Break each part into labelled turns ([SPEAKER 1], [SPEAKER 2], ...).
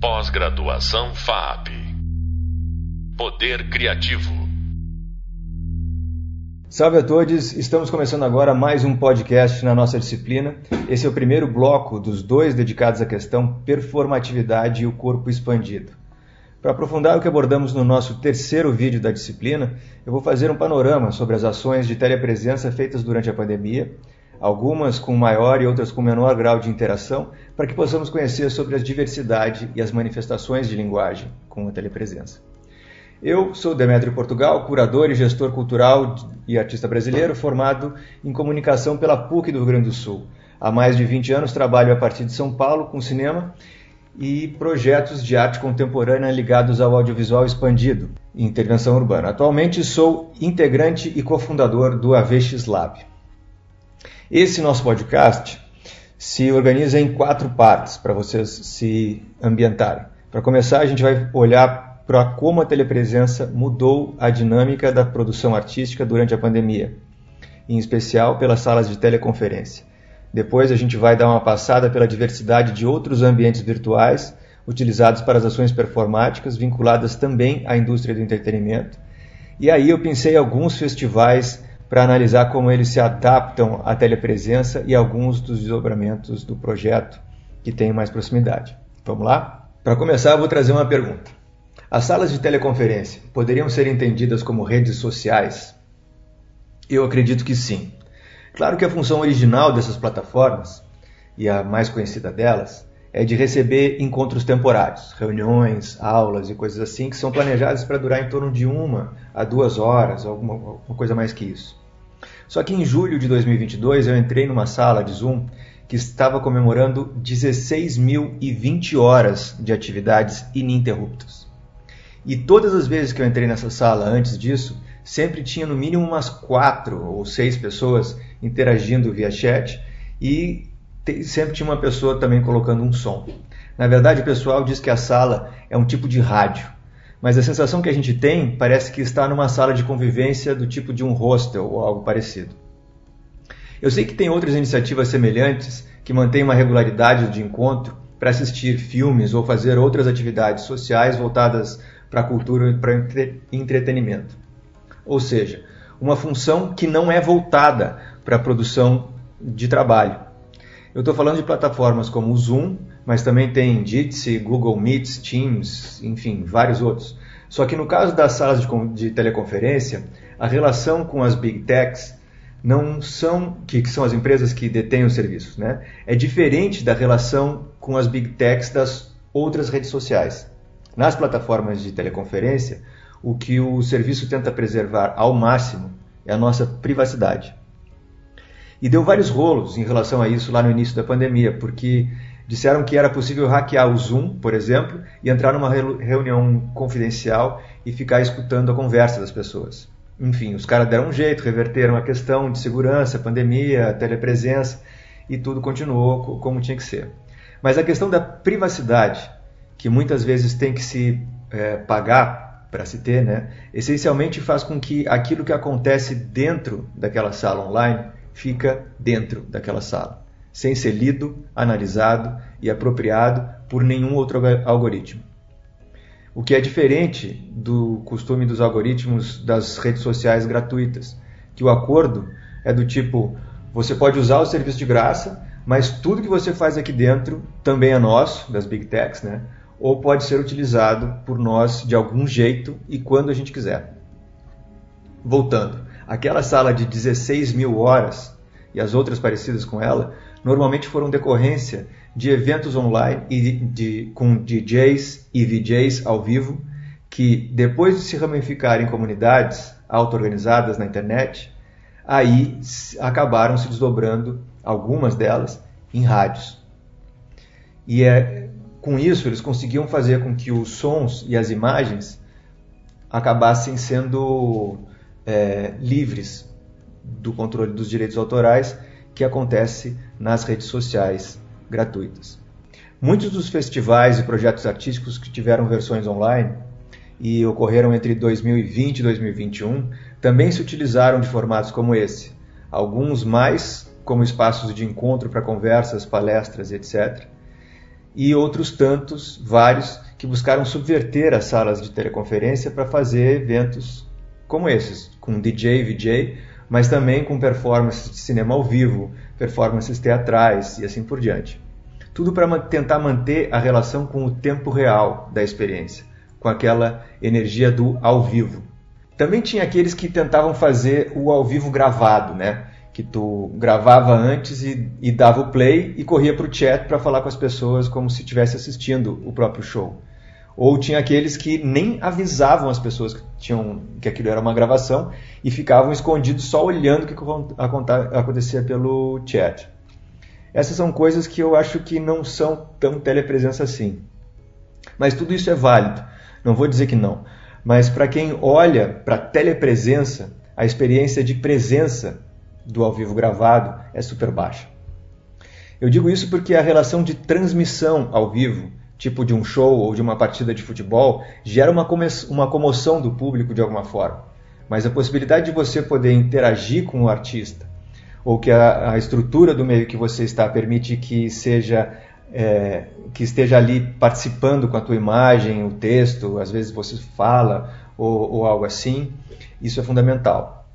[SPEAKER 1] Pós-graduação FAP. Poder Criativo.
[SPEAKER 2] Salve a todos, estamos começando agora mais um podcast na nossa disciplina. Esse é o primeiro bloco dos dois dedicados à questão performatividade e o corpo expandido. Para aprofundar o que abordamos no nosso terceiro vídeo da disciplina, eu vou fazer um panorama sobre as ações de telepresença feitas durante a pandemia, algumas com maior e outras com menor grau de interação, para que possamos conhecer sobre a diversidade e as manifestações de linguagem com a telepresença. Eu sou Demetrio Portugal, curador e gestor cultural e artista brasileiro, formado em comunicação pela PUC do Rio Grande do Sul. Há mais de 20 anos trabalho a partir de São Paulo com cinema e projetos de arte contemporânea ligados ao audiovisual expandido e intervenção urbana. Atualmente sou integrante e cofundador do AVX Lab. Esse nosso podcast se organiza em quatro partes para vocês se ambientarem. Para começar, a gente vai olhar para como a telepresença mudou a dinâmica da produção artística durante a pandemia, em especial pelas salas de teleconferência. Depois, a gente vai dar uma passada pela diversidade de outros ambientes virtuais utilizados para as ações performáticas vinculadas também à indústria do entretenimento. E aí eu pensei alguns festivais para analisar como eles se adaptam à telepresença e alguns dos desdobramentos do projeto que têm mais proximidade. Vamos lá? Para começar, eu vou trazer uma pergunta. As salas de teleconferência poderiam ser entendidas como redes sociais? Eu acredito que sim. Claro que a função original dessas plataformas, e a mais conhecida delas, é de receber encontros temporários, reuniões, aulas e coisas assim, que são planejadas para durar em torno de uma a duas horas, alguma, alguma coisa mais que isso. Só que em julho de 2022 eu entrei numa sala de Zoom que estava comemorando 16.020 horas de atividades ininterruptas. E todas as vezes que eu entrei nessa sala antes disso, sempre tinha no mínimo umas quatro ou seis pessoas interagindo via chat e sempre tinha uma pessoa também colocando um som. Na verdade, o pessoal diz que a sala é um tipo de rádio, mas a sensação que a gente tem parece que está numa sala de convivência do tipo de um hostel ou algo parecido. Eu sei que tem outras iniciativas semelhantes que mantêm uma regularidade de encontro para assistir filmes ou fazer outras atividades sociais voltadas para a cultura e para entretenimento. Ou seja, uma função que não é voltada para a produção de trabalho, eu estou falando de plataformas como o Zoom, mas também tem Jitsi, Google Meets, Teams, enfim, vários outros. Só que no caso das salas de, de teleconferência, a relação com as big techs não são que, que, são as empresas que detêm os serviços, né? É diferente da relação com as big techs das outras redes sociais. Nas plataformas de teleconferência, o que o serviço tenta preservar ao máximo é a nossa privacidade. E deu vários rolos em relação a isso lá no início da pandemia, porque disseram que era possível hackear o Zoom, por exemplo, e entrar numa reunião confidencial e ficar escutando a conversa das pessoas. Enfim, os caras deram um jeito, reverteram a questão de segurança, pandemia, telepresença e tudo continuou como tinha que ser. Mas a questão da privacidade, que muitas vezes tem que se é, pagar para se ter, né, essencialmente faz com que aquilo que acontece dentro daquela sala online fica dentro daquela sala, sem ser lido, analisado e apropriado por nenhum outro algoritmo. O que é diferente do costume dos algoritmos das redes sociais gratuitas, que o acordo é do tipo: você pode usar o serviço de graça, mas tudo que você faz aqui dentro também é nosso, das big techs, né? ou pode ser utilizado por nós de algum jeito e quando a gente quiser. Voltando, aquela sala de 16 mil horas e as outras parecidas com ela, normalmente foram decorrência de eventos online e de, de, com DJs e VJs ao vivo, que depois de se ramificar em comunidades auto-organizadas na internet, aí acabaram se desdobrando, algumas delas, em rádios. E é, com isso eles conseguiam fazer com que os sons e as imagens acabassem sendo é, livres do controle dos direitos autorais que acontece nas redes sociais gratuitas. Muitos dos festivais e projetos artísticos que tiveram versões online e ocorreram entre 2020 e 2021 também se utilizaram de formatos como esse, alguns mais como espaços de encontro para conversas, palestras, etc. e outros tantos, vários, que buscaram subverter as salas de teleconferência para fazer eventos como esses, com DJ, VJ, mas também com performances de cinema ao vivo, performances teatrais e assim por diante. Tudo para tentar manter a relação com o tempo real da experiência, com aquela energia do ao vivo. Também tinha aqueles que tentavam fazer o ao vivo gravado, né? Que tu gravava antes e, e dava o play e corria para o chat para falar com as pessoas como se estivesse assistindo o próprio show. Ou tinha aqueles que nem avisavam as pessoas que, tinham, que aquilo era uma gravação e ficavam escondidos só olhando o que acontecia pelo chat. Essas são coisas que eu acho que não são tão telepresença assim. Mas tudo isso é válido, não vou dizer que não. Mas para quem olha para telepresença, a experiência de presença do ao vivo gravado é super baixa. Eu digo isso porque a relação de transmissão ao vivo, tipo de um show ou de uma partida de futebol, gera uma, uma comoção do público de alguma forma. Mas a possibilidade de você poder interagir com o artista, ou que a, a estrutura do meio que você está permite que seja é, que esteja ali participando com a tua imagem, o texto, às vezes você fala ou, ou algo assim, isso é fundamental.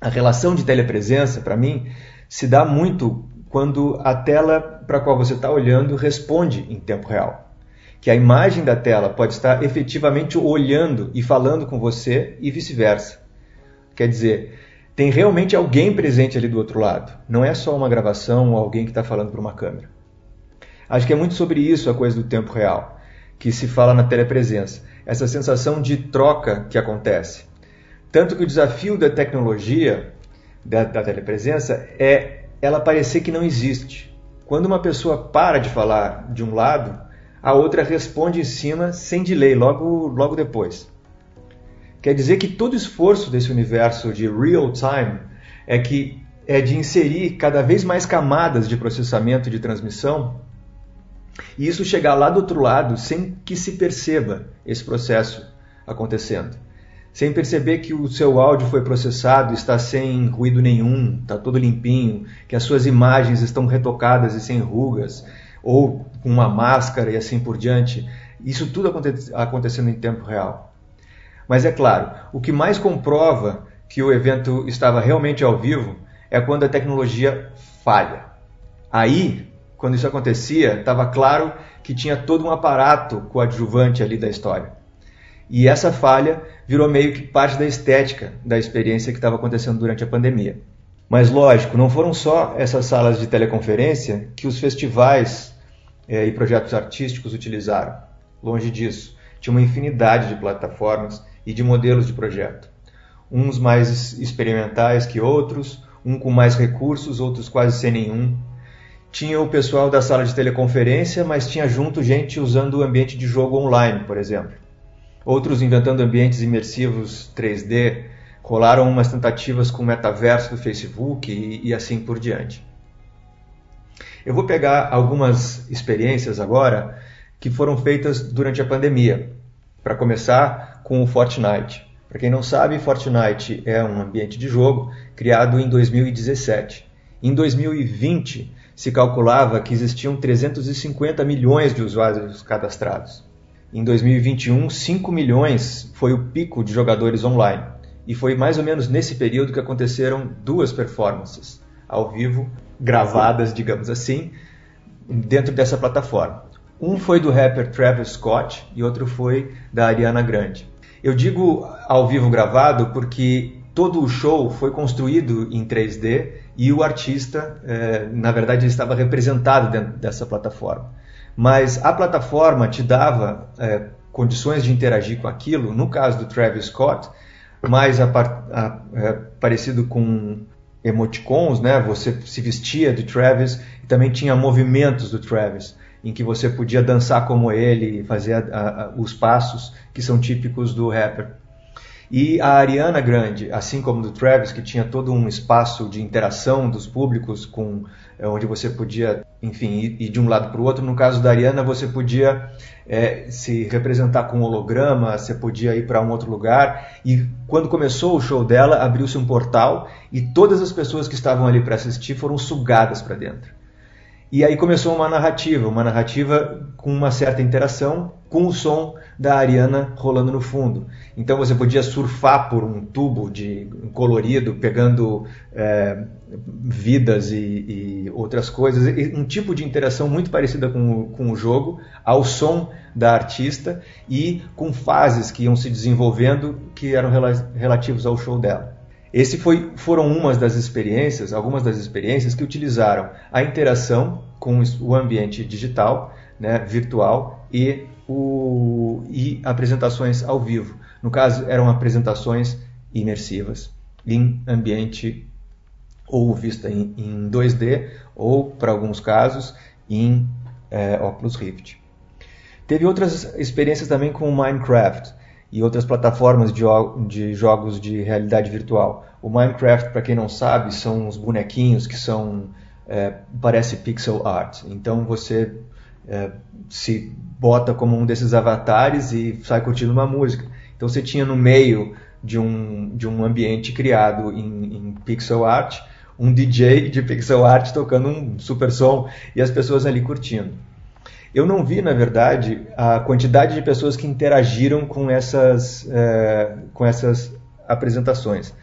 [SPEAKER 2] A relação de telepresença, para mim, se dá muito quando a tela para a qual você está olhando responde em tempo real. Que a imagem da tela pode estar efetivamente olhando e falando com você e vice-versa. Quer dizer, tem realmente alguém presente ali do outro lado. Não é só uma gravação ou alguém que está falando para uma câmera. Acho que é muito sobre isso a coisa do tempo real, que se fala na telepresença. Essa sensação de troca que acontece. Tanto que o desafio da tecnologia, da, da telepresença, é ela parecer que não existe. Quando uma pessoa para de falar de um lado, a outra responde em cima sem delay, logo, logo depois. Quer dizer que todo esforço desse universo de real time é que é de inserir cada vez mais camadas de processamento de transmissão e isso chegar lá do outro lado sem que se perceba esse processo acontecendo. Sem perceber que o seu áudio foi processado, está sem ruído nenhum, está todo limpinho, que as suas imagens estão retocadas e sem rugas, ou com uma máscara e assim por diante. Isso tudo acontecendo em tempo real. Mas é claro, o que mais comprova que o evento estava realmente ao vivo é quando a tecnologia falha. Aí, quando isso acontecia, estava claro que tinha todo um aparato coadjuvante ali da história. E essa falha virou meio que parte da estética da experiência que estava acontecendo durante a pandemia. Mas lógico, não foram só essas salas de teleconferência que os festivais é, e projetos artísticos utilizaram. Longe disso. Tinha uma infinidade de plataformas e de modelos de projeto. Uns mais experimentais que outros, um com mais recursos, outros quase sem nenhum. Tinha o pessoal da sala de teleconferência, mas tinha junto gente usando o ambiente de jogo online, por exemplo. Outros inventando ambientes imersivos 3D, rolaram umas tentativas com o metaverso do Facebook e, e assim por diante. Eu vou pegar algumas experiências agora que foram feitas durante a pandemia. Para começar, com o Fortnite. Para quem não sabe, Fortnite é um ambiente de jogo criado em 2017. Em 2020, se calculava que existiam 350 milhões de usuários cadastrados. Em 2021, 5 milhões foi o pico de jogadores online. E foi mais ou menos nesse período que aconteceram duas performances ao vivo, gravadas, digamos assim, dentro dessa plataforma. Um foi do rapper Travis Scott e outro foi da Ariana Grande. Eu digo ao vivo gravado porque todo o show foi construído em 3D e o artista, é, na verdade, estava representado dentro dessa plataforma. Mas a plataforma te dava é, condições de interagir com aquilo, no caso do Travis Scott, mais a, a, é, parecido com emoticons, né? Você se vestia de Travis e também tinha movimentos do Travis em que você podia dançar como ele, fazer a, a, os passos que são típicos do rapper. E a Ariana Grande, assim como do Travis, que tinha todo um espaço de interação dos públicos, com é, onde você podia, enfim, ir de um lado para o outro. No caso da Ariana, você podia é, se representar com um holograma, você podia ir para um outro lugar. E quando começou o show dela, abriu-se um portal e todas as pessoas que estavam ali para assistir foram sugadas para dentro. E aí começou uma narrativa, uma narrativa com uma certa interação com o som da Ariana rolando no fundo. Então você podia surfar por um tubo de colorido, pegando é, vidas e, e, outras coisas, um tipo de interação muito parecida com o, com o jogo, ao som da artista e com fases que iam se desenvolvendo que eram rela relativos ao show dela. Esse foi, foram umas das experiências, algumas das experiências que utilizaram a interação com o ambiente digital, né, virtual e, o, e apresentações ao vivo. No caso, eram apresentações imersivas em ambiente ou vista em, em 2D ou, para alguns casos, em é, Oculus Rift. Teve outras experiências também com Minecraft e outras plataformas de, de jogos de realidade virtual. O Minecraft, para quem não sabe, são uns bonequinhos que são é, parece pixel art. Então você é, se bota como um desses avatares e sai curtindo uma música. Então você tinha no meio de um, de um ambiente criado em, em pixel art um DJ de pixel art tocando um super som e as pessoas ali curtindo. Eu não vi, na verdade, a quantidade de pessoas que interagiram com essas, é, com essas apresentações.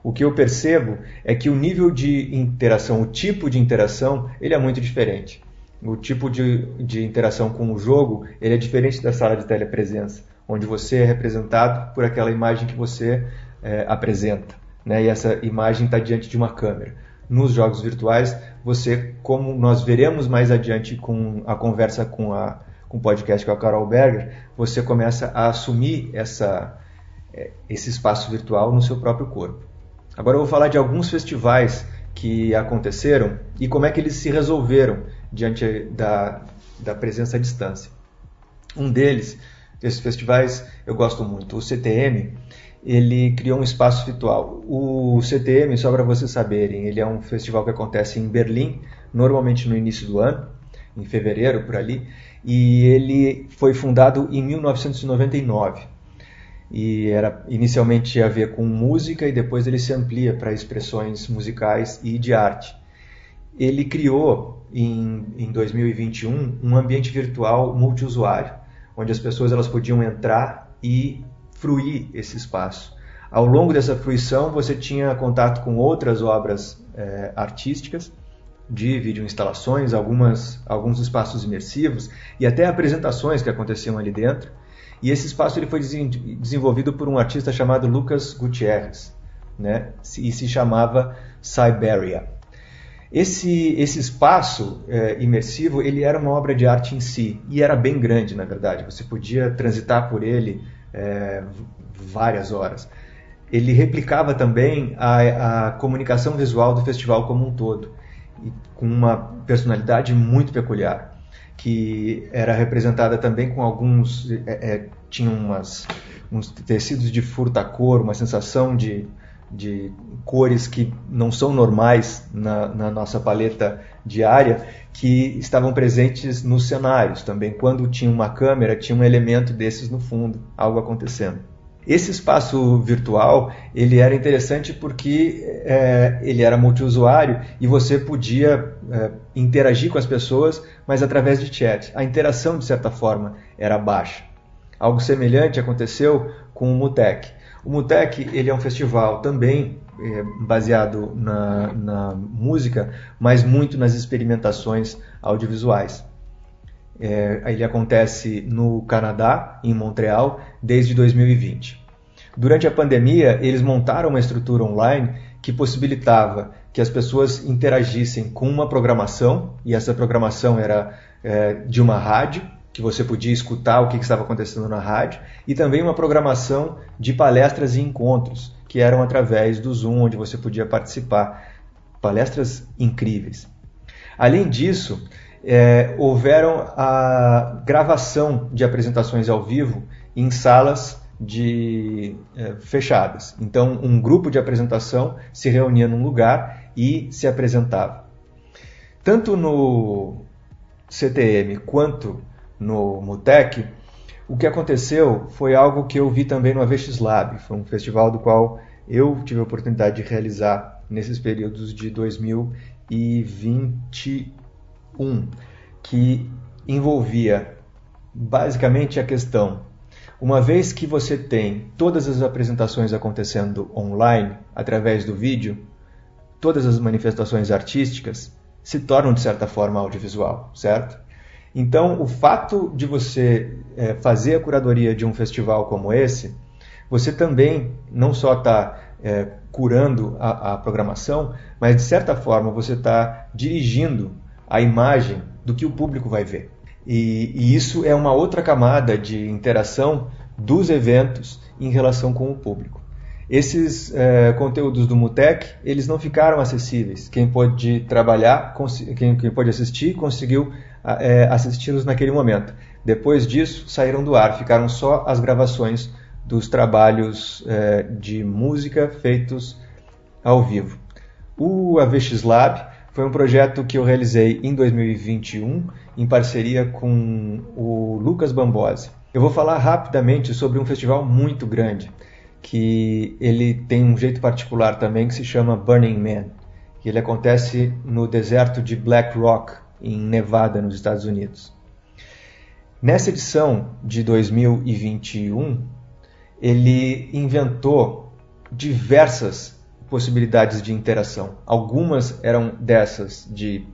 [SPEAKER 2] O que eu percebo é que o nível de interação, o tipo de interação, ele é muito diferente. O tipo de, de interação com o jogo, ele é diferente da sala de telepresença, onde você é representado por aquela imagem que você é, apresenta. Né? E essa imagem está diante de uma câmera nos jogos virtuais, você, como nós veremos mais adiante com a conversa com, a, com o podcast com a Carol Berger, você começa a assumir essa, é, esse espaço virtual no seu próprio corpo. Agora eu vou falar de alguns festivais que aconteceram e como é que eles se resolveram diante da, da presença à distância. Um deles, desses festivais, eu gosto muito, o CTM, ele criou um espaço virtual. O CTM, só para vocês saberem, ele é um festival que acontece em Berlim, normalmente no início do ano, em fevereiro por ali, e ele foi fundado em 1999. E era inicialmente a ver com música e depois ele se amplia para expressões musicais e de arte. Ele criou em, em 2021 um ambiente virtual multiusuário, onde as pessoas elas podiam entrar e fruir esse espaço. Ao longo dessa fruição, você tinha contato com outras obras é, artísticas, de videoinstalações, algumas, alguns espaços imersivos e até apresentações que aconteciam ali dentro. E esse espaço ele foi desenvolvido por um artista chamado Lucas Gutierrez, né? e se chamava Siberia. Esse, esse espaço é, imersivo ele era uma obra de arte em si e era bem grande, na verdade. Você podia transitar por ele é, várias horas. Ele replicava também a, a, comunicação visual do festival como um todo, com uma personalidade muito peculiar, que era representada também com alguns. É, tinha umas, uns tecidos de furta-cor, uma sensação de, de cores que não são normais na, na, nossa paleta diária, que estavam presentes nos cenários também. Quando tinha uma câmera, tinha um elemento desses no fundo, algo acontecendo. Esse espaço virtual ele era interessante porque é, ele era multiusuário e você podia é, interagir com as pessoas, mas através de chat. A interação, de certa forma, era baixa. Algo semelhante aconteceu com o Mutec. O Mutec ele é um festival também é, baseado na, na, música, mas muito nas experimentações audiovisuais. É, ele acontece no Canadá, em Montreal, desde 2020. Durante a pandemia, eles montaram uma estrutura online que possibilitava que as pessoas interagissem com uma programação, e essa programação era é, de uma rádio, que você podia escutar o que estava acontecendo na rádio, e também uma programação de palestras e encontros, que eram através do Zoom, onde você podia participar. Palestras incríveis. Além disso, é, houveram a gravação de apresentações ao vivo em salas de é, fechadas. Então, um grupo de apresentação se reunia num lugar e se apresentava. Tanto no CTM quanto no Mutec, o que aconteceu foi algo que eu vi também no AVX Lab, foi um festival do qual eu tive a oportunidade de realizar nesses períodos de 2021 Um que envolvia basicamente a questão: uma vez que você tem todas as apresentações acontecendo online, através do vídeo, todas as manifestações artísticas se tornam, de certa forma, audiovisual, certo? Então, o fato de você é, fazer a curadoria de um festival como esse, você também não só está é, curando a, a, programação, mas de certa forma você está dirigindo a imagem do que o público vai ver. E, e, isso é uma outra camada de interação dos eventos em relação com o público. Esses é, conteúdos do Mutec, eles não ficaram acessíveis. Quem pôde trabalhar, quem, quem pôde assistir, conseguiu é, assisti-los naquele momento. Depois disso, saíram do ar, ficaram só as gravações dos trabalhos é, de música feitos ao vivo. O AVX Lab foi um projeto que eu realizei em 2021 em parceria com o Lucas Bambosi. Eu vou falar rapidamente sobre um festival muito grande, que ele tem um jeito particular também que se chama Burning Man. Ele acontece no deserto de Black Rock, em Nevada, nos Estados Unidos. Nessa edição de 2021, ele inventou diversas possibilidades de interação. Algumas eram dessas de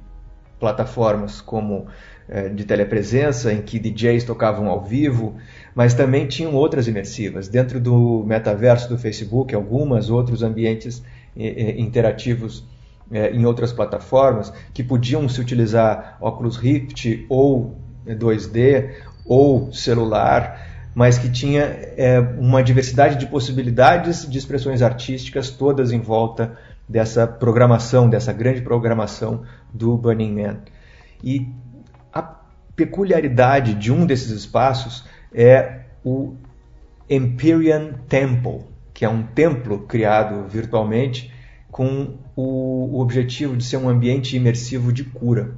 [SPEAKER 2] plataformas como é, de telepresença, em que DJs tocavam ao vivo, mas também tinham outras imersivas. Dentro do metaverso do Facebook, algumas outros ambientes é, interativos é, em outras plataformas, que podiam se utilizar óculos Rift ou 2D ou celular, mas que tinha é, uma diversidade de possibilidades de expressões artísticas todas em volta dessa programação, dessa grande programação do Burning Man. E a peculiaridade de um desses espaços é o Empyrean Temple, que é um templo criado virtualmente com o, objetivo de ser um ambiente imersivo de cura.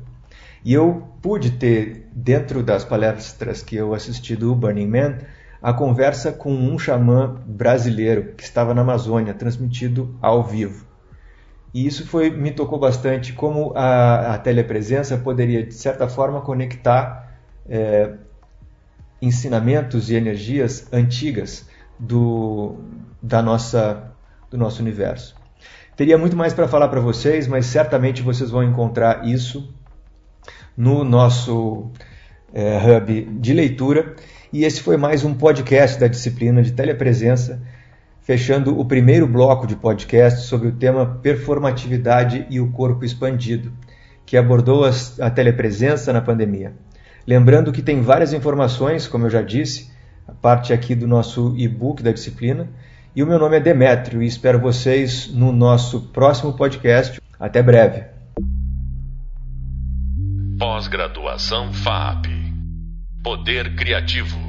[SPEAKER 2] E eu pude ter, dentro das palestras que eu assisti do Burning Man, a conversa com um xamã brasileiro que estava na Amazônia, transmitido ao vivo. E isso foi, me tocou bastante, como a, a telepresença poderia, de certa forma, conectar é, ensinamentos e energias antigas do, da nossa, do nosso universo. Teria muito mais para falar para vocês, mas certamente vocês vão encontrar isso no nosso é, hub de leitura. E esse foi mais um podcast da disciplina de telepresença, fechando o primeiro bloco de podcast sobre o tema performatividade e o corpo expandido, que abordou a telepresença na pandemia. Lembrando que tem várias informações, como eu já disse, a parte aqui do nosso e-book da disciplina e o meu nome é Demétrio e espero vocês no nosso próximo podcast. Até breve.
[SPEAKER 1] Pós-graduação FAP. Poder Criativo.